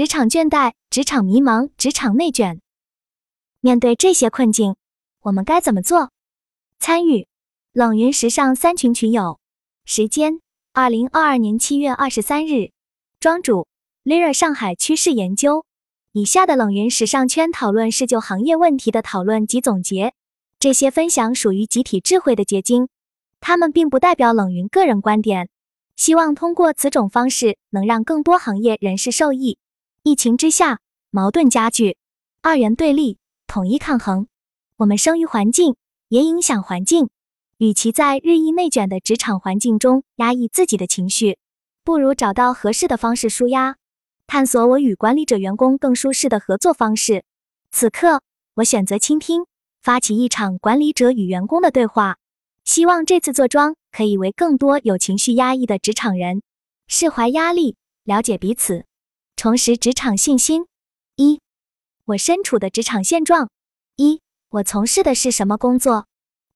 职场倦怠、职场迷茫、职场内卷。面对这些困境，我们该怎么做？参与冷云时尚三群群友，时间：二零二二年七月二十三日。庄主：Lira 上海趋势研究。以下的冷云时尚圈讨论是就行业问题的讨论及总结，这些分享属于集体智慧的结晶，他们并不代表冷云个人观点。希望通过此种方式，能让更多行业人士受益。疫情之下，矛盾加剧，二元对立，统一抗衡。我们生于环境，也影响环境。与其在日益内卷的职场环境中压抑自己的情绪，不如找到合适的方式舒压，探索我与管理者、员工更舒适的合作方式。此刻，我选择倾听，发起一场管理者与员工的对话。希望这次坐庄可以为更多有情绪压抑的职场人释怀压力，了解彼此。重拾职场信心。一，我身处的职场现状。一，我从事的是什么工作？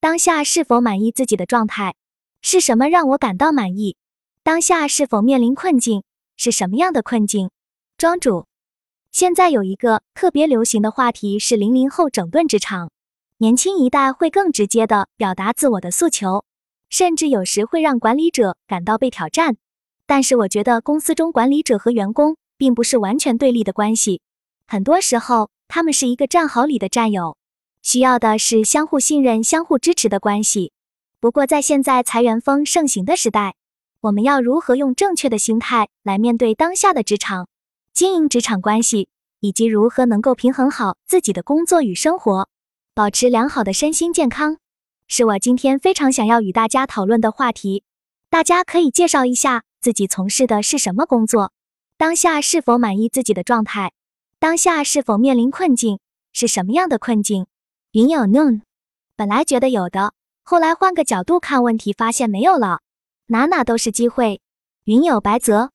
当下是否满意自己的状态？是什么让我感到满意？当下是否面临困境？是什么样的困境？庄主，现在有一个特别流行的话题是零零后整顿职场，年轻一代会更直接的表达自我的诉求，甚至有时会让管理者感到被挑战。但是我觉得公司中管理者和员工。并不是完全对立的关系，很多时候他们是一个战壕里的战友，需要的是相互信任、相互支持的关系。不过，在现在裁员风盛行的时代，我们要如何用正确的心态来面对当下的职场，经营职场关系，以及如何能够平衡好自己的工作与生活，保持良好的身心健康，是我今天非常想要与大家讨论的话题。大家可以介绍一下自己从事的是什么工作？当下是否满意自己的状态？当下是否面临困境？是什么样的困境？云有 noon，本来觉得有的，后来换个角度看问题，发现没有了，哪哪都是机会。云有白泽，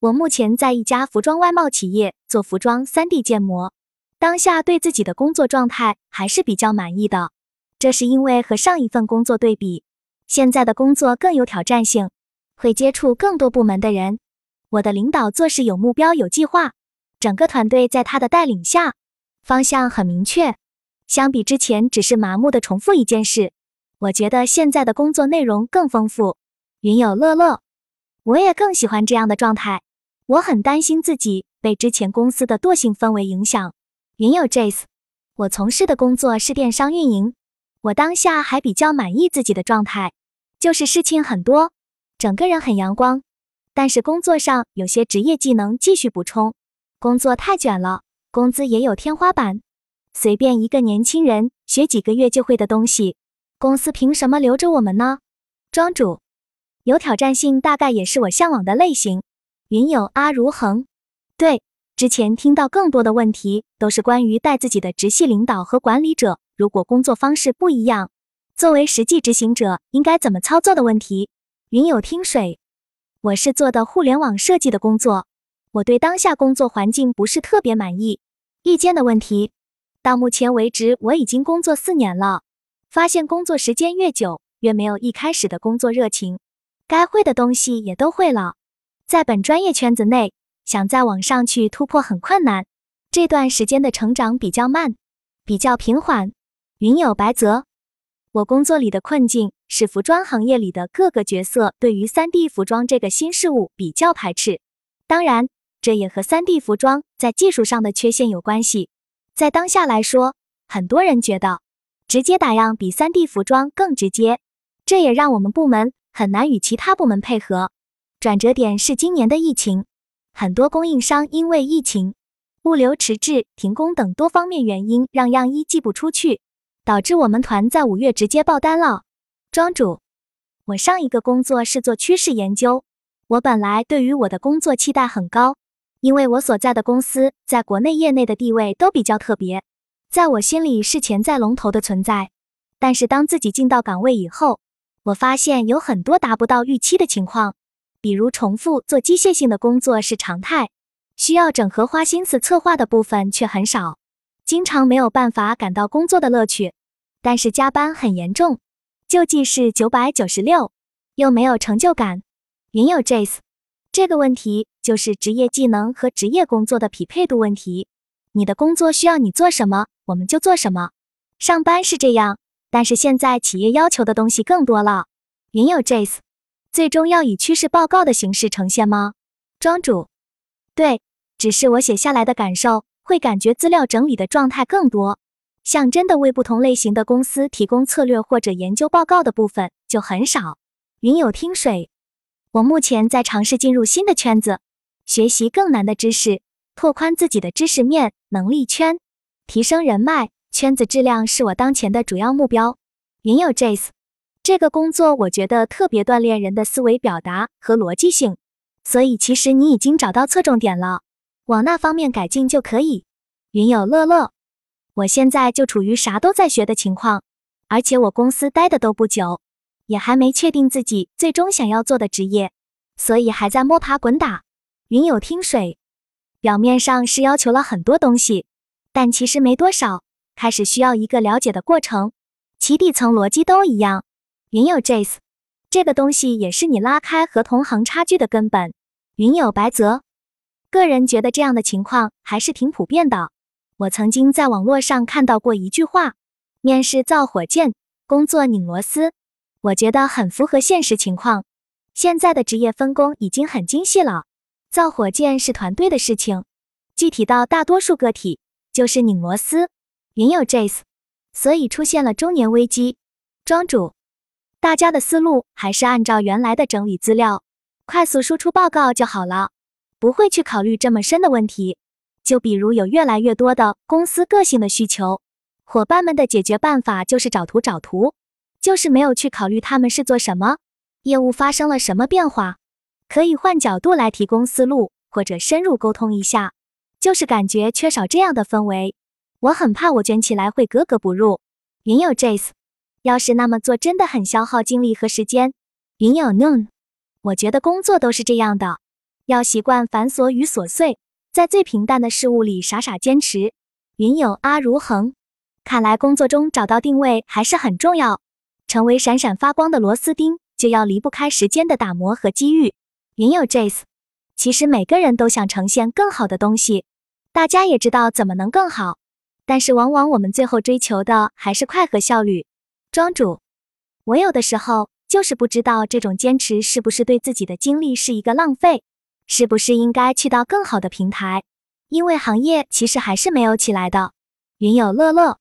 我目前在一家服装外贸企业做服装 3D 建模，当下对自己的工作状态还是比较满意的。这是因为和上一份工作对比，现在的工作更有挑战性，会接触更多部门的人。我的领导做事有目标、有计划，整个团队在他的带领下，方向很明确。相比之前只是麻木的重复一件事，我觉得现在的工作内容更丰富。云有乐乐，我也更喜欢这样的状态。我很担心自己被之前公司的惰性氛围影响。云有 Jace，我从事的工作是电商运营，我当下还比较满意自己的状态，就是事情很多，整个人很阳光。但是工作上有些职业技能继续补充，工作太卷了，工资也有天花板。随便一个年轻人学几个月就会的东西，公司凭什么留着我们呢？庄主，有挑战性，大概也是我向往的类型。云友阿如恒，对，之前听到更多的问题都是关于带自己的直系领导和管理者，如果工作方式不一样，作为实际执行者应该怎么操作的问题。云友听水。我是做的互联网设计的工作，我对当下工作环境不是特别满意。意见的问题，到目前为止我已经工作四年了，发现工作时间越久，越没有一开始的工作热情，该会的东西也都会了，在本专业圈子内，想再往上去突破很困难。这段时间的成长比较慢，比较平缓。云有白泽。我工作里的困境是服装行业里的各个角色对于 3D 服装这个新事物比较排斥，当然，这也和 3D 服装在技术上的缺陷有关系。在当下来说，很多人觉得直接打样比 3D 服装更直接，这也让我们部门很难与其他部门配合。转折点是今年的疫情，很多供应商因为疫情、物流迟滞、停工等多方面原因，让样衣寄不出去。导致我们团在五月直接爆单了。庄主，我上一个工作是做趋势研究，我本来对于我的工作期待很高，因为我所在的公司在国内业内的地位都比较特别，在我心里是潜在龙头的存在。但是当自己进到岗位以后，我发现有很多达不到预期的情况，比如重复做机械性的工作是常态，需要整合花心思策划的部分却很少。经常没有办法感到工作的乐趣，但是加班很严重，就计是九百九十六，又没有成就感。云有 Jace，这个问题就是职业技能和职业工作的匹配度问题。你的工作需要你做什么，我们就做什么。上班是这样，但是现在企业要求的东西更多了。云友 Jace，最终要以趋势报告的形式呈现吗？庄主，对，只是我写下来的感受，会感觉资料整理的状态更多。像真的为不同类型的公司提供策略或者研究报告的部分就很少。云有听水，我目前在尝试进入新的圈子，学习更难的知识，拓宽自己的知识面、能力圈，提升人脉。圈子质量是我当前的主要目标。云有 Jace，这个工作我觉得特别锻炼人的思维表达和逻辑性，所以其实你已经找到侧重点了，往那方面改进就可以。云友乐乐，我现在就处于啥都在学的情况，而且我公司待的都不久，也还没确定自己最终想要做的职业，所以还在摸爬滚打。云友听水，表面上是要求了很多东西，但其实没多少。开始需要一个了解的过程，其底层逻辑都一样。云友 Jace，这个东西也是你拉开和同行差距的根本。云友白泽，个人觉得这样的情况还是挺普遍的。我曾经在网络上看到过一句话：面试造火箭，工作拧螺丝。我觉得很符合现实情况。现在的职业分工已经很精细了，造火箭是团队的事情，具体到大多数个体就是拧螺丝。云友 Jace，所以出现了中年危机。庄主，大家的思路还是按照原来的整理资料，快速输出报告就好了，不会去考虑这么深的问题。就比如有越来越多的公司个性的需求，伙伴们的解决办法就是找图找图，就是没有去考虑他们是做什么，业务发生了什么变化，可以换角度来提供思路，或者深入沟通一下，就是感觉缺少这样的氛围。我很怕我卷起来会格格不入。云友 Jace，要是那么做真的很消耗精力和时间。云友 Noon，我觉得工作都是这样的，要习惯繁琐与琐碎，在最平淡的事物里傻傻坚持。云友阿如恒，看来工作中找到定位还是很重要，成为闪闪发光的螺丝钉，就要离不开时间的打磨和机遇。云友 Jace，其实每个人都想呈现更好的东西，大家也知道怎么能更好。但是往往我们最后追求的还是快和效率。庄主，我有的时候就是不知道这种坚持是不是对自己的精力是一个浪费，是不是应该去到更好的平台？因为行业其实还是没有起来的。云友乐乐，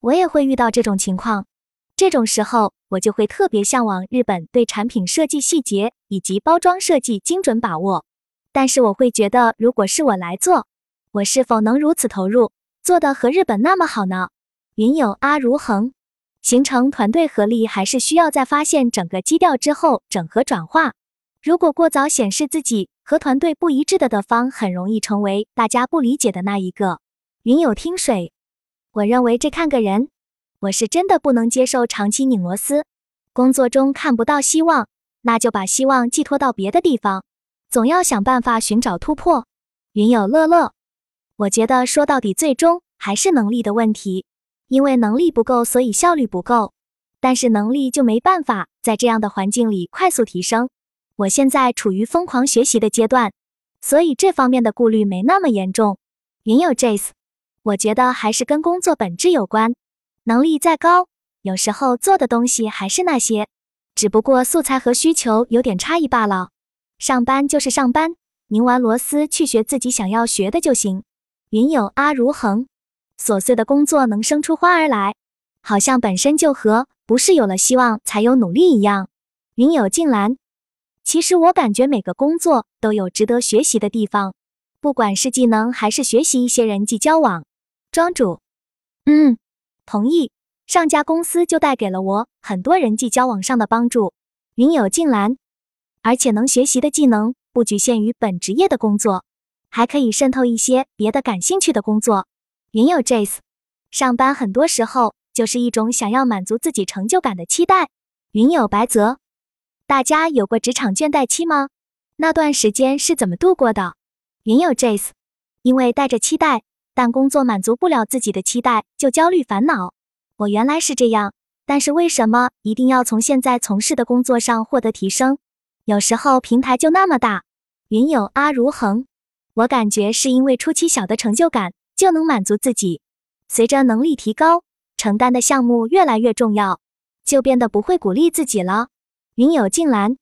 我也会遇到这种情况，这种时候我就会特别向往日本对产品设计细节以及包装设计精准把握。但是我会觉得，如果是我来做，我是否能如此投入？做的和日本那么好呢？云友阿如恒，形成团队合力还是需要在发现整个基调之后整合转化。如果过早显示自己和团队不一致的的方，很容易成为大家不理解的那一个。云友听水，我认为这看个人。我是真的不能接受长期拧螺丝，工作中看不到希望，那就把希望寄托到别的地方，总要想办法寻找突破。云友乐乐。我觉得说到底，最终还是能力的问题，因为能力不够，所以效率不够。但是能力就没办法在这样的环境里快速提升。我现在处于疯狂学习的阶段，所以这方面的顾虑没那么严重。云友 Jace，我觉得还是跟工作本质有关。能力再高，有时候做的东西还是那些，只不过素材和需求有点差异罢了。上班就是上班，拧完螺丝去学自己想要学的就行。云友阿如恒，琐碎的工作能生出花儿来，好像本身就和不是有了希望才有努力一样。云友静兰，其实我感觉每个工作都有值得学习的地方，不管是技能还是学习一些人际交往。庄主，嗯，同意。上家公司就带给了我很多人际交往上的帮助。云友静兰，而且能学习的技能不局限于本职业的工作。还可以渗透一些别的感兴趣的工作。云友 Jace，上班很多时候就是一种想要满足自己成就感的期待。云友白泽，大家有过职场倦怠期吗？那段时间是怎么度过的？云友 Jace，因为带着期待，但工作满足不了自己的期待，就焦虑烦恼。我原来是这样，但是为什么一定要从现在从事的工作上获得提升？有时候平台就那么大。云有阿如恒，我感觉是因为初期小的成就感就能满足自己，随着能力提高，承担的项目越来越重要，就变得不会鼓励自己了。云有静兰，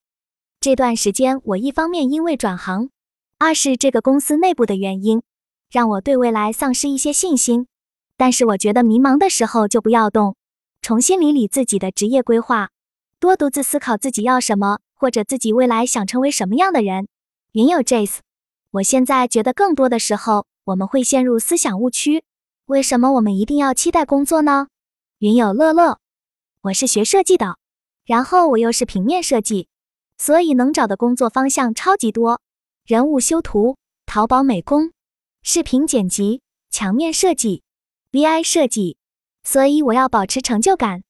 这段时间我一方面因为转行，二是这个公司内部的原因，让我对未来丧失一些信心。但是我觉得迷茫的时候就不要动，重新理理自己的职业规划，多独自思考自己要什么，或者自己未来想成为什么样的人。云有 Jace，我现在觉得更多的时候我们会陷入思想误区。为什么我们一定要期待工作呢？云有乐乐，我是学设计的，然后我又是平面设计，所以能找的工作方向超级多：人物修图、淘宝美工、视频剪辑、墙面设计。VI 设计，所以我要保持成就感，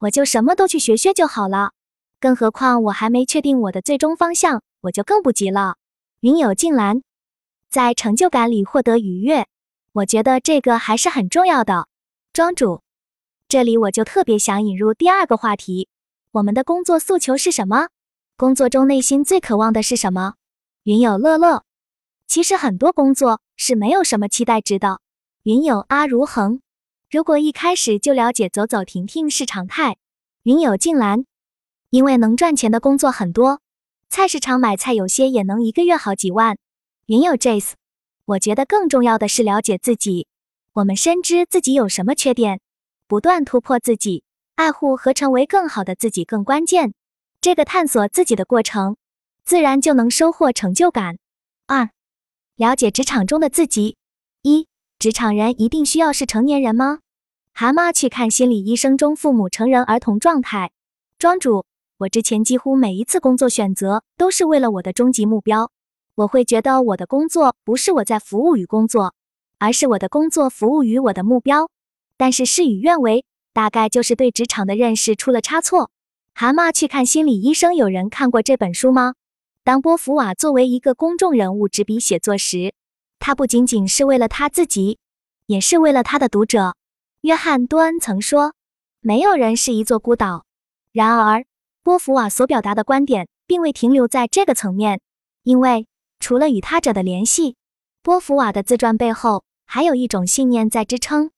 我就什么都去学学就好了。更何况我还没确定我的最终方向，我就更不急了。云有静兰，在成就感里获得愉悦，我觉得这个还是很重要的。庄主，这里我就特别想引入第二个话题：我们的工作诉求是什么？工作中内心最渴望的是什么？云有乐乐，其实很多工作是没有什么期待值的。云有阿如恒，如果一开始就了解走走停停是常态。云有静兰，因为能赚钱的工作很多，菜市场买菜有些也能一个月好几万。云有 Jace，我觉得更重要的是了解自己，我们深知自己有什么缺点，不断突破自己，爱护和成为更好的自己更关键。这个探索自己的过程，自然就能收获成就感。二，了解职场中的自己。一职场人一定需要是成年人吗？蛤蟆去看心理医生中，父母成人儿童状态。庄主，我之前几乎每一次工作选择都是为了我的终极目标。我会觉得我的工作不是我在服务于工作，而是我的工作服务于我的目标。但是事与愿违，大概就是对职场的认识出了差错。蛤蟆去看心理医生，有人看过这本书吗？当波伏瓦作为一个公众人物执笔写作时。他不仅仅是为了他自己，也是为了他的读者。约翰·多恩曾说：“没有人是一座孤岛。”然而，波伏瓦所表达的观点并未停留在这个层面，因为除了与他者的联系，波伏瓦的自传背后还有一种信念在支撑。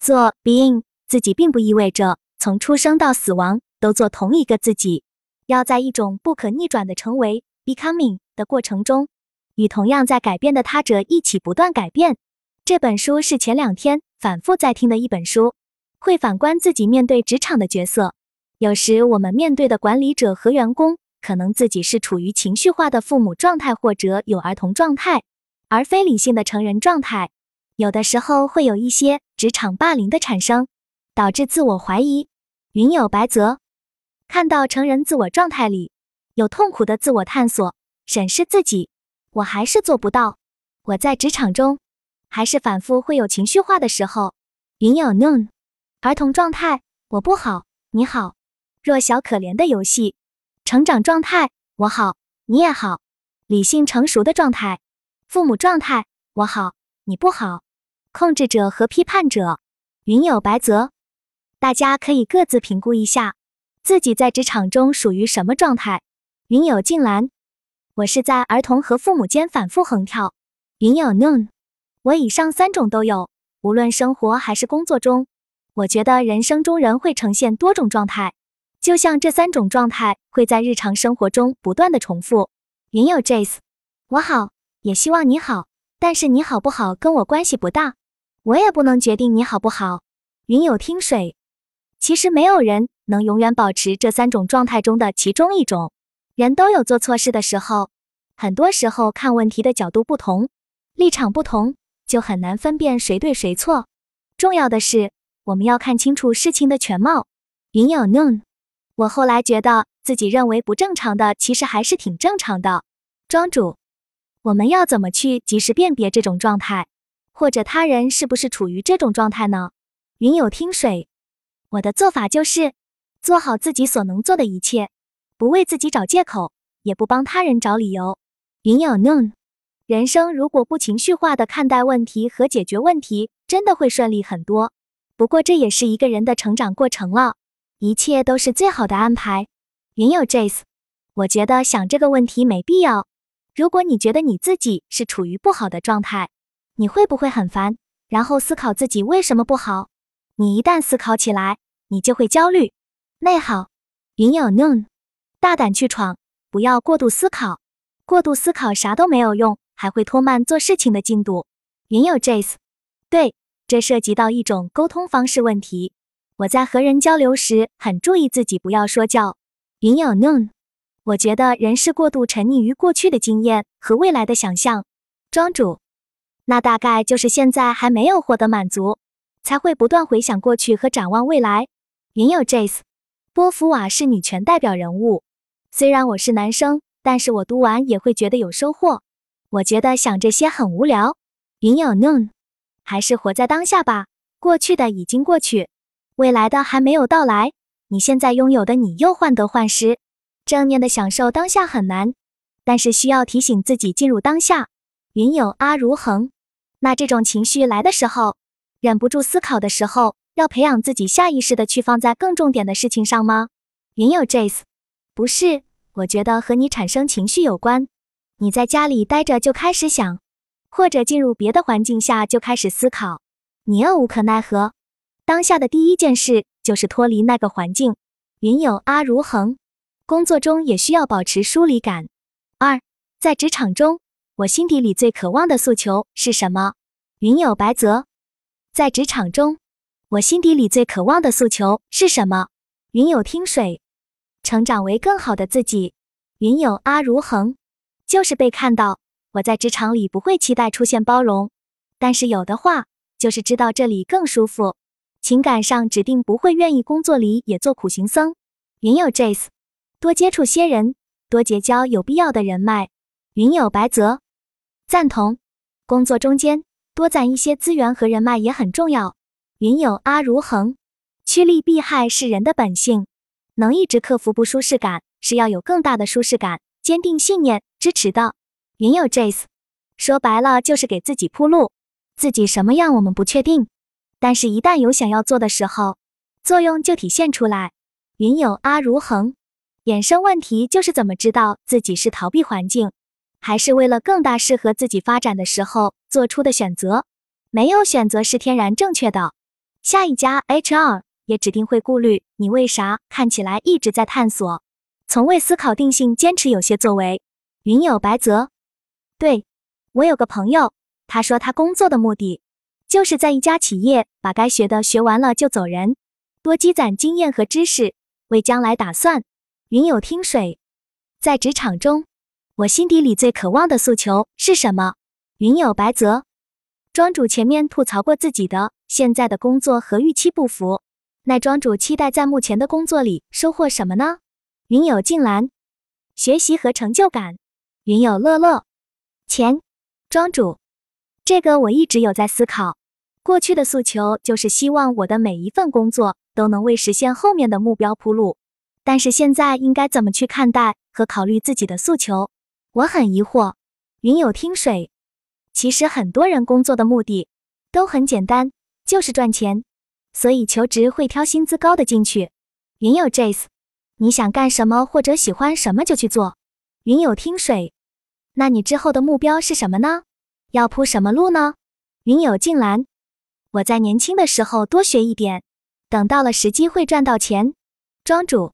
做 being 自己，并不意味着从出生到死亡都做同一个自己，要在一种不可逆转的成为 becoming 的过程中。与同样在改变的他者一起不断改变。这本书是前两天反复在听的一本书，会反观自己面对职场的角色。有时我们面对的管理者和员工，可能自己是处于情绪化的父母状态，或者有儿童状态，而非理性的成人状态。有的时候会有一些职场霸凌的产生，导致自我怀疑。云有白泽看到成人自我状态里有痛苦的自我探索，审视自己。我还是做不到。我在职场中，还是反复会有情绪化的时候。云有 noon，儿童状态，我不好，你好。弱小可怜的游戏，成长状态，我好，你也好。理性成熟的状态，父母状态，我好，你不好。控制者和批判者，云有白泽。大家可以各自评估一下，自己在职场中属于什么状态。云有静兰。我是在儿童和父母间反复横跳。云有 noon，我以上三种都有，无论生活还是工作中，我觉得人生中人会呈现多种状态，就像这三种状态会在日常生活中不断的重复。云有 Jace，我好，也希望你好，但是你好不好跟我关系不大，我也不能决定你好不好。云有听水，其实没有人能永远保持这三种状态中的其中一种。人都有做错事的时候，很多时候看问题的角度不同，立场不同，就很难分辨谁对谁错。重要的是，我们要看清楚事情的全貌。云有 noon，我后来觉得自己认为不正常的，其实还是挺正常的。庄主，我们要怎么去及时辨别这种状态，或者他人是不是处于这种状态呢？云有听水，我的做法就是做好自己所能做的一切。不为自己找借口，也不帮他人找理由。云有 noon，人生如果不情绪化的看待问题和解决问题，真的会顺利很多。不过这也是一个人的成长过程了，一切都是最好的安排。云有 Jace，我觉得想这个问题没必要。如果你觉得你自己是处于不好的状态，你会不会很烦，然后思考自己为什么不好？你一旦思考起来，你就会焦虑、内耗。云有 Noon，大胆去闯，不要过度思考。过度思考啥都没有用，还会拖慢做事情的进度。云有 Jace，对，这涉及到一种沟通方式问题。我在和人交流时很注意自己不要说教。云有 Noon，我觉得人是过度沉溺于过去的经验和未来的想象。庄主，那大概就是现在还没有获得满足。才会不断回想过去和展望未来。云有 Jace，波伏瓦是女权代表人物。虽然我是男生，但是我读完也会觉得有收获。我觉得想这些很无聊。云有 Noon，还是活在当下吧。过去的已经过去，未来的还没有到来。你现在拥有的，你又患得患失。正面的享受当下很难，但是需要提醒自己进入当下。云有阿如恒，那这种情绪来的时候。忍不住思考的时候，要培养自己下意识的去放在更重点的事情上吗？云有 Jace，不是，我觉得和你产生情绪有关。你在家里待着就开始想，或者进入别的环境下就开始思考，你又无可奈何。当下的第一件事就是脱离那个环境。云有阿如恒，工作中也需要保持疏离感。二，在职场中，我心底里最渴望的诉求是什么？云有白泽。在职场中，我心底里最渴望的诉求是什么？云有听水，成长为更好的自己。云有阿如恒，就是被看到。我在职场里不会期待出现包容，但是有的话，就是知道这里更舒服。情感上指定不会愿意工作里也做苦行僧。云有 Jace，多接触些人，多结交有必要的人脉。云有白泽，赞同。工作中间。多攒一些资源和人脉也很重要。云有阿如恒，趋利避害是人的本性，能一直克服不舒适感，是要有更大的舒适感、坚定信念支持的。云有 Jace，说白了就是给自己铺路，自己什么样我们不确定，但是一旦有想要做的时候，作用就体现出来。云有阿如恒，衍生问题就是怎么知道自己是逃避环境。还是为了更大适合自己发展的时候做出的选择，没有选择是天然正确的。下一家 HR 也指定会顾虑你为啥看起来一直在探索，从未思考定性，坚持有些作为。云有白泽，对我有个朋友，他说他工作的目的就是在一家企业把该学的学完了就走人，多积攒经验和知识，为将来打算。云有听水，在职场中。我心底里最渴望的诉求是什么？云有白泽，庄主前面吐槽过自己的现在的工作和预期不符，那庄主期待在目前的工作里收获什么呢？云有静兰，学习和成就感。云有乐乐，钱。庄主，这个我一直有在思考。过去的诉求就是希望我的每一份工作都能为实现后面的目标铺路，但是现在应该怎么去看待和考虑自己的诉求？我很疑惑，云有听水。其实很多人工作的目的都很简单，就是赚钱，所以求职会挑薪资高的进去。云有 Jace，你想干什么或者喜欢什么就去做。云有听水，那你之后的目标是什么呢？要铺什么路呢？云有静兰，我在年轻的时候多学一点，等到了时机会赚到钱。庄主，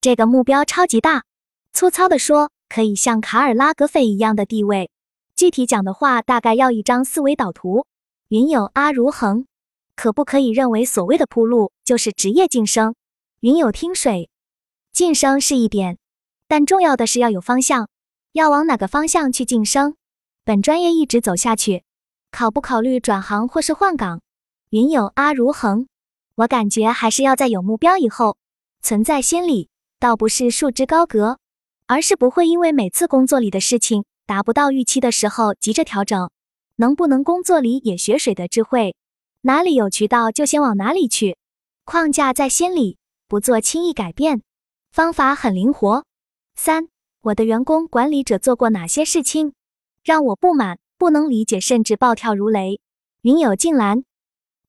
这个目标超级大，粗糙的说。可以像卡尔拉格斐一样的地位，具体讲的话，大概要一张思维导图。云有阿如恒，可不可以认为所谓的铺路就是职业晋升？云有听水，晋升是一点，但重要的是要有方向，要往哪个方向去晋升？本专业一直走下去，考不考虑转行或是换岗？云有阿如恒，我感觉还是要在有目标以后，存在心里，倒不是束之高阁。而是不会因为每次工作里的事情达不到预期的时候急着调整，能不能工作里也学水的智慧，哪里有渠道就先往哪里去，框架在心里，不做轻易改变，方法很灵活。三，我的员工管理者做过哪些事情让我不满、不能理解，甚至暴跳如雷？云有静兰，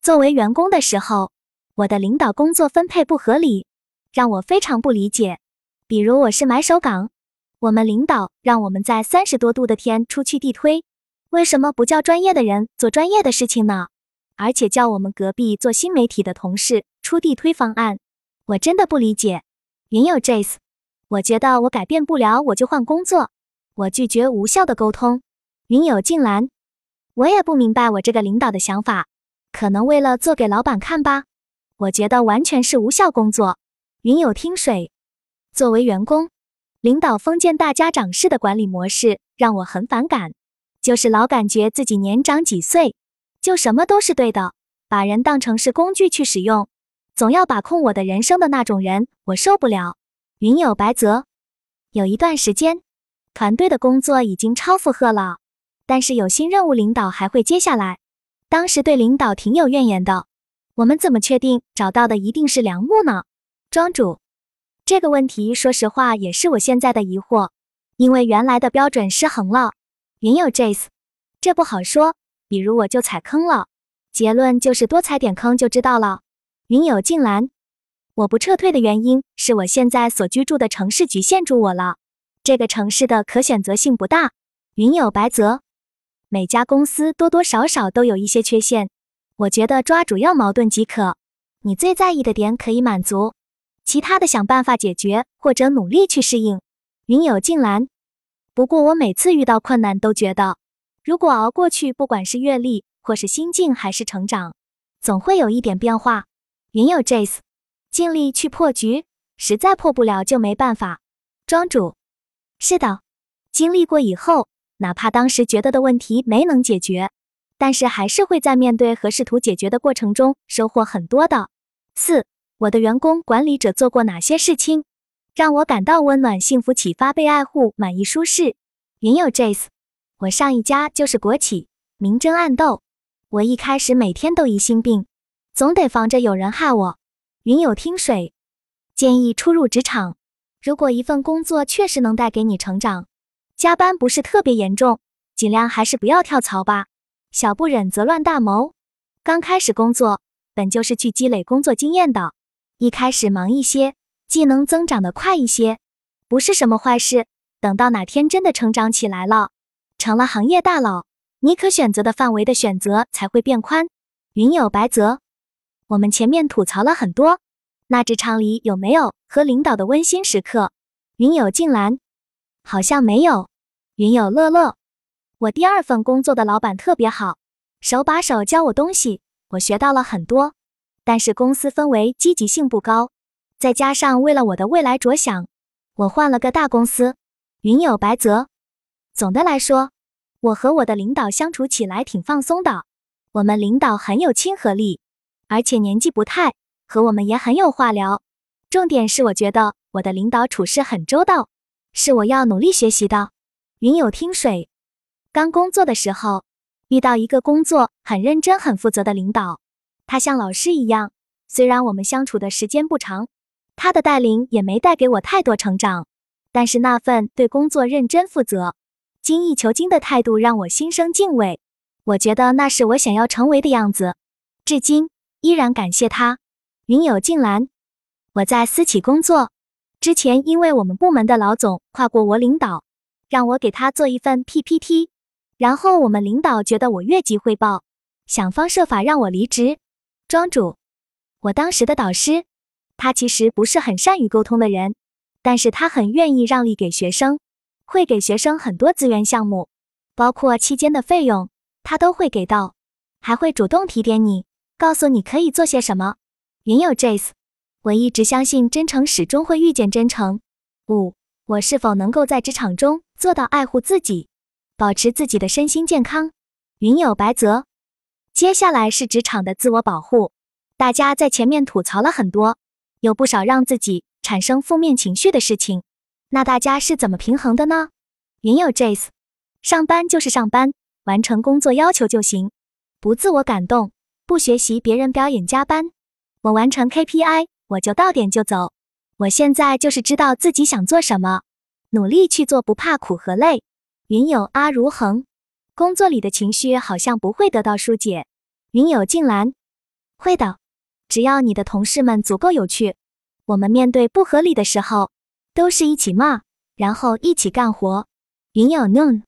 作为员工的时候，我的领导工作分配不合理，让我非常不理解。比如我是买手岗，我们领导让我们在三十多度的天出去地推，为什么不叫专业的人做专业的事情呢？而且叫我们隔壁做新媒体的同事出地推方案，我真的不理解。云友 Jace，我觉得我改变不了，我就换工作。我拒绝无效的沟通。云友静兰，我也不明白我这个领导的想法，可能为了做给老板看吧。我觉得完全是无效工作。云友听水，作为员工，领导封建大家长式的管理模式让我很反感，就是老感觉自己年长几岁，就什么都是对的，把人当成是工具去使用，总要把控我的人生的那种人，我受不了。云有白泽，有一段时间，团队的工作已经超负荷了，但是有新任务，领导还会接下来。当时对领导挺有怨言的，我们怎么确定找到的一定是良木呢？庄主，这个问题说实话也是我现在的疑惑，因为原来的标准失衡了。云友 Jace，这不好说，比如我就踩坑了，结论就是多踩点坑就知道了。云友静兰，我不撤退的原因是我现在所居住的城市局限住我了，这个城市的可选择性不大。云友白泽，每家公司多多少少都有一些缺陷，我觉得抓主要矛盾即可，你最在意的点可以满足。其他的想办法解决，或者努力去适应。云友静兰，不过我每次遇到困难都觉得，如果熬过去，不管是阅历，或是心境，还是成长，总会有一点变化。云友 Jace，尽力去破局，实在破不了就没办法。庄主，是的，经历过以后，哪怕当时觉得的问题没能解决，但是还是会在面对和试图解决的过程中收获很多的。四。我的员工管理者做过哪些事情，让我感到温暖、幸福、启发、被爱护、满意、舒适？云友 Jace，我上一家就是国企，明争暗斗。我一开始每天都疑心病，总得防着有人害我。云友听水，建议初入职场，如果一份工作确实能带给你成长，加班不是特别严重，尽量还是不要跳槽吧。小不忍则乱大谋。刚开始工作，本就是去积累工作经验的。一开始忙一些，技能增长的快一些，不是什么坏事。等到哪天真的成长起来了，成了行业大佬，你可选择的范围的选择才会变宽。云友白泽，我们前面吐槽了很多，那职场里有没有和领导的温馨时刻？云友静兰，好像没有。云友乐乐，我第二份工作的老板特别好，手把手教我东西，我学到了很多。但是公司氛围积极性不高，再加上为了我的未来着想，我换了个大公司。云友白泽，总的来说，我和我的领导相处起来挺放松的。我们领导很有亲和力，而且年纪不太，和我们也很有话聊。重点是我觉得我的领导处事很周到，是我要努力学习的。云友听水，刚工作的时候遇到一个工作很认真、很负责的领导。他像老师一样，虽然我们相处的时间不长，他的带领也没带给我太多成长，但是那份对工作认真负责、精益求精的态度让我心生敬畏。我觉得那是我想要成为的样子，至今依然感谢他。云友静兰，我在私企工作之前，因为我们部门的老总跨过我领导，让我给他做一份 PPT，然后我们领导觉得我越级汇报，想方设法让我离职。庄主，我当时的导师，他其实不是很善于沟通的人，但是他很愿意让利给学生，会给学生很多资源项目，包括期间的费用，他都会给到，还会主动提点你，告诉你可以做些什么。云友 Jace，我一直相信真诚始终会遇见真诚。五，我是否能够在职场中做到爱护自己，保持自己的身心健康？云友白泽。接下来是职场的自我保护。大家在前面吐槽了很多，有不少让自己产生负面情绪的事情。那大家是怎么平衡的呢？云友 Jace，上班就是上班，完成工作要求就行，不自我感动，不学习别人表演加班。我完成 KPI，我就到点就走。我现在就是知道自己想做什么，努力去做，不怕苦和累。云友阿如恒。工作里的情绪好像不会得到疏解。云友静兰，会的，只要你的同事们足够有趣，我们面对不合理的时候，都是一起骂，然后一起干活。云有 noon，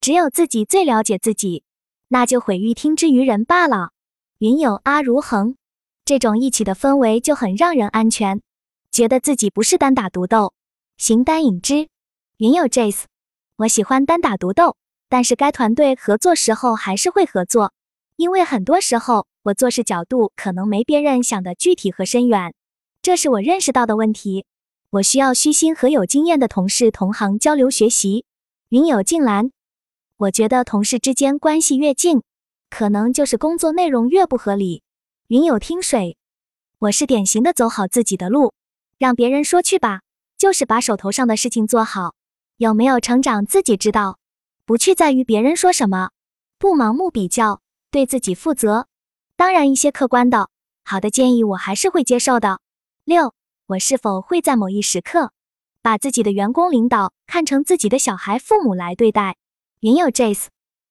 只有自己最了解自己，那就毁誉听之于人罢了。云有阿如恒，这种一起的氛围就很让人安全，觉得自己不是单打独斗，形单影只。云有 Jace，我喜欢单打独斗，但是该团队合作时候还是会合作，因为很多时候我做事角度可能没别人想的具体和深远，这是我认识到的问题。我需要虚心和有经验的同事同行交流学习。云有静兰，我觉得同事之间关系越近，可能就是工作内容越不合理。云有听水，我是典型的走好自己的路，让别人说去吧，就是把手头上的事情做好。有没有成长自己知道，不去在于别人说什么，不盲目比较，对自己负责。当然，一些客观的好的建议我还是会接受的。六，我是否会在某一时刻？把自己的员工领导看成自己的小孩父母来对待。云有 Jace，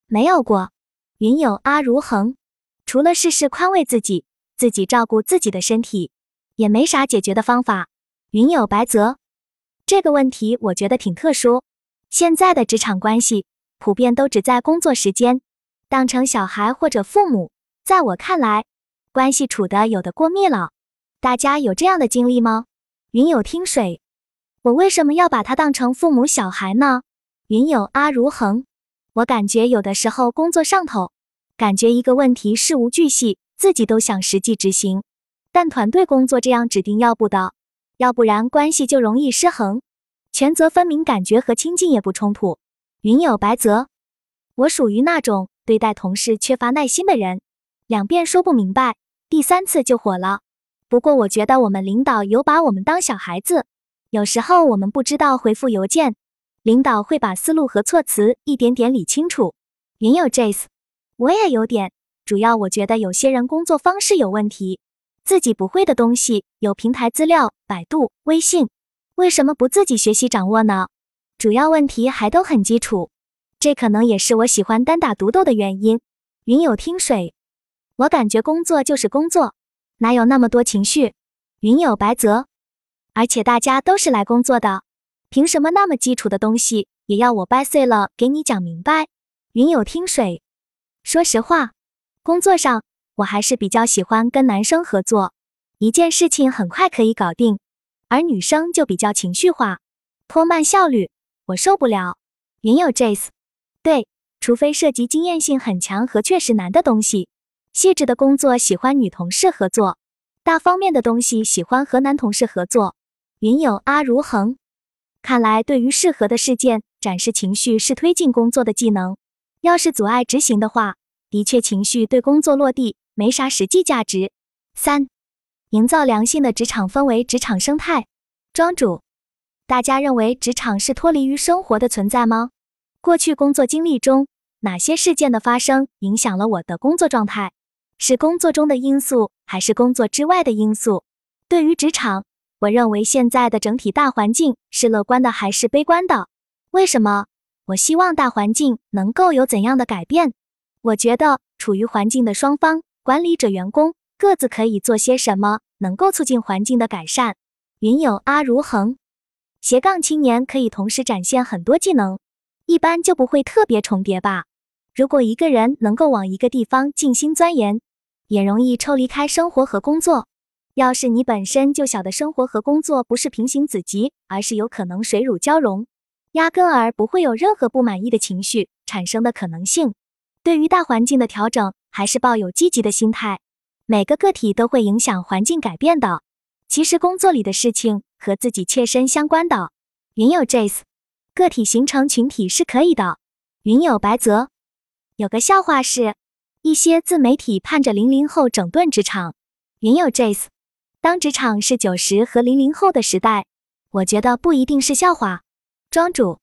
没有过。云有阿如恒，除了事事宽慰自己，自己照顾自己的身体，也没啥解决的方法。云有白泽，这个问题我觉得挺特殊。现在的职场关系普遍都只在工作时间当成小孩或者父母，在我看来，关系处的有的过密了。大家有这样的经历吗？云有听水。我为什么要把他当成父母小孩呢？云有阿如恒，我感觉有的时候工作上头，感觉一个问题事无巨细，自己都想实际执行，但团队工作这样指定要不的，要不然关系就容易失衡，权责分明，感觉和亲近也不冲突。云有白泽，我属于那种对待同事缺乏耐心的人，两遍说不明白，第三次就火了。不过我觉得我们领导有把我们当小孩子。有时候我们不知道回复邮件，领导会把思路和措辞一点点理清楚。云有 Jace，我也有点，主要我觉得有些人工作方式有问题，自己不会的东西有平台资料，百度、微信，为什么不自己学习掌握呢？主要问题还都很基础，这可能也是我喜欢单打独斗的原因。云有听水，我感觉工作就是工作，哪有那么多情绪？云有白泽。而且大家都是来工作的，凭什么那么基础的东西也要我掰碎了给你讲明白？云有听水，说实话，工作上我还是比较喜欢跟男生合作，一件事情很快可以搞定，而女生就比较情绪化，拖慢效率，我受不了。云有 Jace，对，除非涉及经验性很强和确实难的东西，细致的工作喜欢女同事合作，大方面的东西喜欢和男同事合作。云有阿如恒，看来对于适合的事件展示情绪是推进工作的技能。要是阻碍执行的话，的确情绪对工作落地没啥实际价值。三，营造良性的职场氛围，职场生态。庄主，大家认为职场是脱离于生活的存在吗？过去工作经历中，哪些事件的发生影响了我的工作状态？是工作中的因素，还是工作之外的因素？对于职场。我认为现在的整体大环境是乐观的还是悲观的？为什么？我希望大环境能够有怎样的改变？我觉得处于环境的双方，管理者、员工各自可以做些什么，能够促进环境的改善。云有阿如恒，斜杠青年可以同时展现很多技能，一般就不会特别重叠吧？如果一个人能够往一个地方静心钻研，也容易抽离开生活和工作。要是你本身就晓得生活和工作不是平行子集，而是有可能水乳交融，压根儿不会有任何不满意的情绪产生的可能性。对于大环境的调整，还是抱有积极的心态。每个个体都会影响环境改变的。其实工作里的事情和自己切身相关的。云有 Jace，个体形成群体是可以的。云有白泽，有个笑话是，一些自媒体盼着零零后整顿职场。云有 Jace。当职场是九十和零零后的时代，我觉得不一定是笑话。庄主，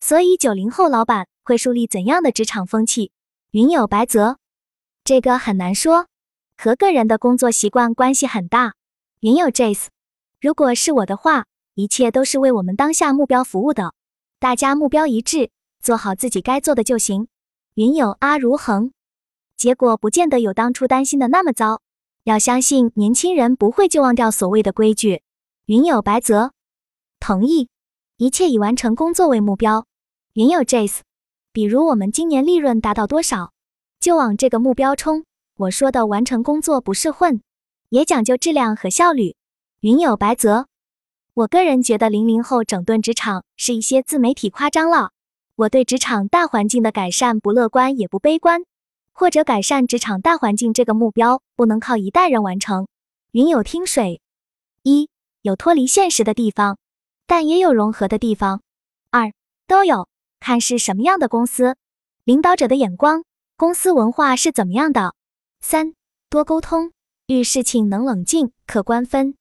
所以九零后老板会树立怎样的职场风气？云有白泽，这个很难说，和个人的工作习惯关系很大。云有 Jace，如果是我的话，一切都是为我们当下目标服务的，大家目标一致，做好自己该做的就行。云有阿如恒，结果不见得有当初担心的那么糟。要相信年轻人不会就忘掉所谓的规矩。云有白泽，同意。一切以完成工作为目标。云有 Jace，比如我们今年利润达到多少，就往这个目标冲。我说的完成工作不是混，也讲究质量和效率。云有白泽，我个人觉得零零后整顿职场是一些自媒体夸张了。我对职场大环境的改善不乐观也不悲观，或者改善职场大环境这个目标不能靠一代人完成。云有听水，一有脱离现实的地方，但也有融合的地方。二都有，看是什么样的公司，领导者的眼光，公司文化是怎么样的。三多沟通，遇事情能冷静可观分。